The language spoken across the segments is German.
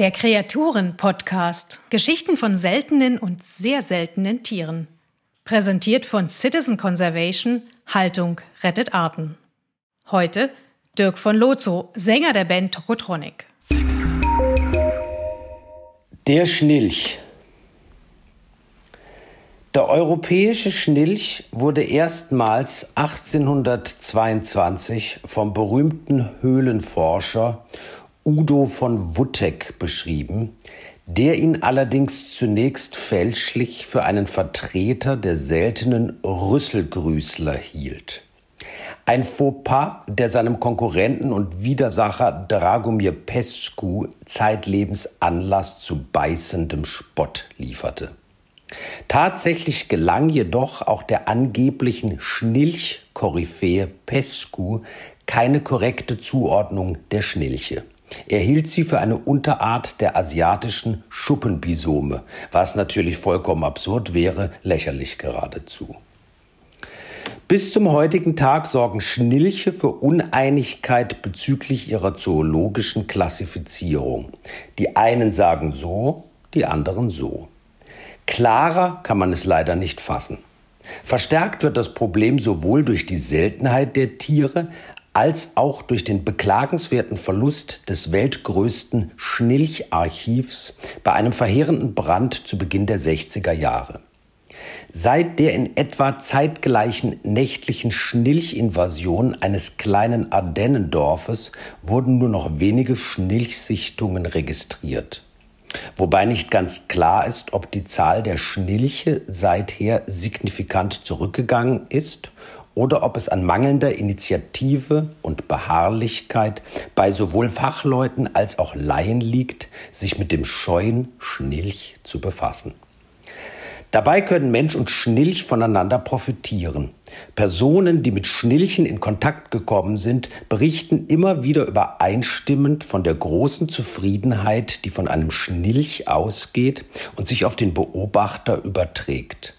Der Kreaturen-Podcast. Geschichten von seltenen und sehr seltenen Tieren. Präsentiert von Citizen Conservation. Haltung rettet Arten. Heute Dirk von Lozo, Sänger der Band Tokotronic. Der Schnilch. Der europäische Schnilch wurde erstmals 1822 vom berühmten Höhlenforscher Udo von Wutteck beschrieben, der ihn allerdings zunächst fälschlich für einen Vertreter der seltenen Rüsselgrüßler hielt. Ein Fauxpas, der seinem Konkurrenten und Widersacher Dragomir Pescu zeitlebens Anlass zu beißendem Spott lieferte. Tatsächlich gelang jedoch auch der angeblichen Schnilch-Koryphäe Pescu keine korrekte Zuordnung der Schnilche. Er hielt sie für eine Unterart der asiatischen Schuppenbisome, was natürlich vollkommen absurd wäre, lächerlich geradezu. Bis zum heutigen Tag sorgen Schnilche für Uneinigkeit bezüglich ihrer zoologischen Klassifizierung. Die einen sagen so, die anderen so. Klarer kann man es leider nicht fassen. Verstärkt wird das Problem sowohl durch die Seltenheit der Tiere als auch durch den beklagenswerten Verlust des weltgrößten Schnilcharchivs bei einem verheerenden Brand zu Beginn der 60er Jahre. Seit der in etwa zeitgleichen nächtlichen Schnilchinvasion eines kleinen Ardennendorfes wurden nur noch wenige Schnilchsichtungen registriert. Wobei nicht ganz klar ist, ob die Zahl der Schnilche seither signifikant zurückgegangen ist oder ob es an mangelnder Initiative und Beharrlichkeit bei sowohl Fachleuten als auch Laien liegt, sich mit dem scheuen Schnilch zu befassen. Dabei können Mensch und Schnilch voneinander profitieren. Personen, die mit Schnilchen in Kontakt gekommen sind, berichten immer wieder übereinstimmend von der großen Zufriedenheit, die von einem Schnilch ausgeht und sich auf den Beobachter überträgt.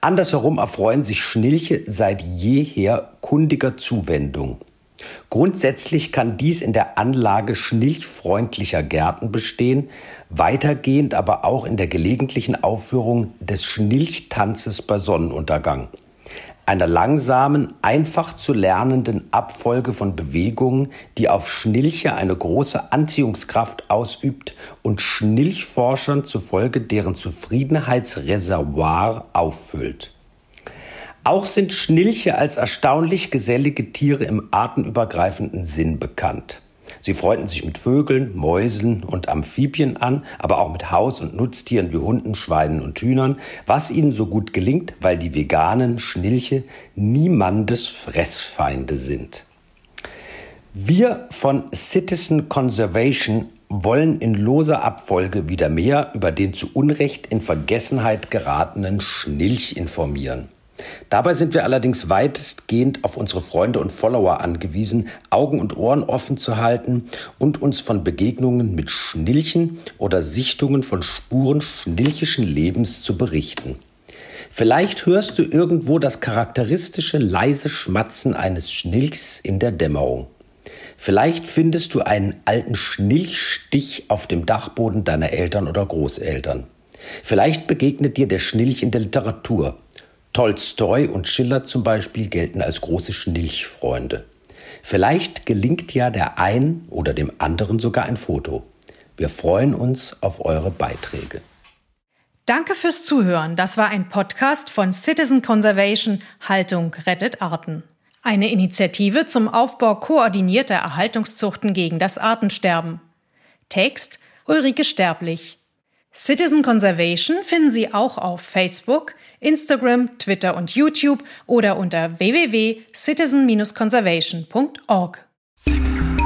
Andersherum erfreuen sich Schnilche seit jeher kundiger Zuwendung. Grundsätzlich kann dies in der Anlage schnilchfreundlicher Gärten bestehen, weitergehend aber auch in der gelegentlichen Aufführung des Schnilchtanzes bei Sonnenuntergang einer langsamen, einfach zu lernenden Abfolge von Bewegungen, die auf Schnilche eine große Anziehungskraft ausübt und Schnilchforschern zufolge deren Zufriedenheitsreservoir auffüllt. Auch sind Schnilche als erstaunlich gesellige Tiere im artenübergreifenden Sinn bekannt. Sie freunden sich mit Vögeln, Mäusen und Amphibien an, aber auch mit Haus- und Nutztieren wie Hunden, Schweinen und Hühnern, was ihnen so gut gelingt, weil die veganen Schnilche niemandes Fressfeinde sind. Wir von Citizen Conservation wollen in loser Abfolge wieder mehr über den zu Unrecht in Vergessenheit geratenen Schnilch informieren. Dabei sind wir allerdings weitestgehend auf unsere Freunde und Follower angewiesen, Augen und Ohren offen zu halten und uns von Begegnungen mit Schnilchen oder Sichtungen von Spuren schnilchischen Lebens zu berichten. Vielleicht hörst du irgendwo das charakteristische leise Schmatzen eines Schnilchs in der Dämmerung. Vielleicht findest du einen alten Schnilchstich auf dem Dachboden deiner Eltern oder Großeltern. Vielleicht begegnet dir der Schnilch in der Literatur. Tolstoi und Schiller zum Beispiel gelten als große Schnilchfreunde. Vielleicht gelingt ja der einen oder dem anderen sogar ein Foto. Wir freuen uns auf eure Beiträge. Danke fürs Zuhören. Das war ein Podcast von Citizen Conservation Haltung rettet Arten. Eine Initiative zum Aufbau koordinierter Erhaltungszuchten gegen das Artensterben. Text Ulrike Sterblich. Citizen Conservation finden Sie auch auf Facebook, Instagram, Twitter und YouTube oder unter www.citizen-conservation.org. Citizen.